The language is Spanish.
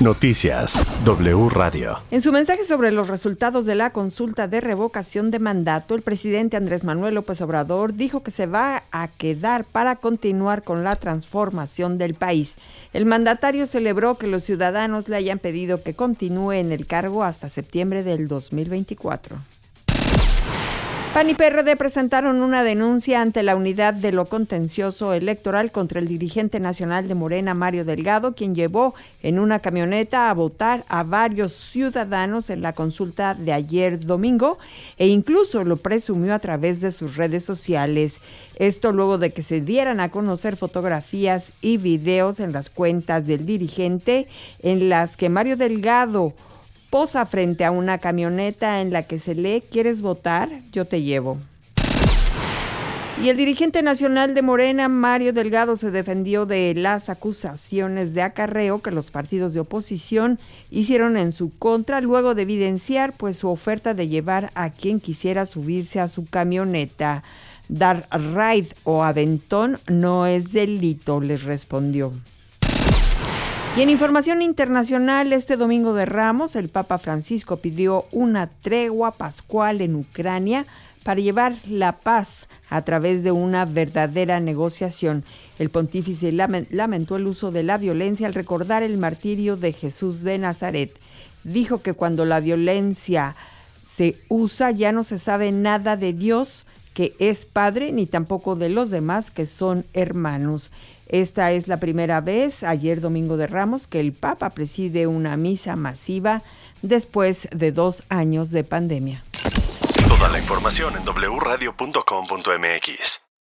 Noticias W Radio. En su mensaje sobre los resultados de la consulta de revocación de mandato, el presidente Andrés Manuel López Obrador dijo que se va a quedar para continuar con la transformación del país. El mandatario celebró que los ciudadanos le hayan pedido que continúe en el cargo hasta septiembre del 2024. PAN y PRD presentaron una denuncia ante la unidad de lo contencioso electoral contra el dirigente nacional de Morena, Mario Delgado, quien llevó en una camioneta a votar a varios ciudadanos en la consulta de ayer domingo e incluso lo presumió a través de sus redes sociales. Esto luego de que se dieran a conocer fotografías y videos en las cuentas del dirigente en las que Mario Delgado posa frente a una camioneta en la que se lee ¿Quieres votar? Yo te llevo. Y el dirigente nacional de Morena, Mario Delgado, se defendió de las acusaciones de acarreo que los partidos de oposición hicieron en su contra luego de evidenciar pues su oferta de llevar a quien quisiera subirse a su camioneta. Dar raid o aventón no es delito, les respondió. Y en información internacional, este domingo de Ramos, el Papa Francisco pidió una tregua pascual en Ucrania para llevar la paz a través de una verdadera negociación. El pontífice lamentó el uso de la violencia al recordar el martirio de Jesús de Nazaret. Dijo que cuando la violencia se usa ya no se sabe nada de Dios que es Padre ni tampoco de los demás que son hermanos. Esta es la primera vez, ayer domingo de Ramos, que el Papa preside una misa masiva después de dos años de pandemia. Toda la información en wradio.com.mx.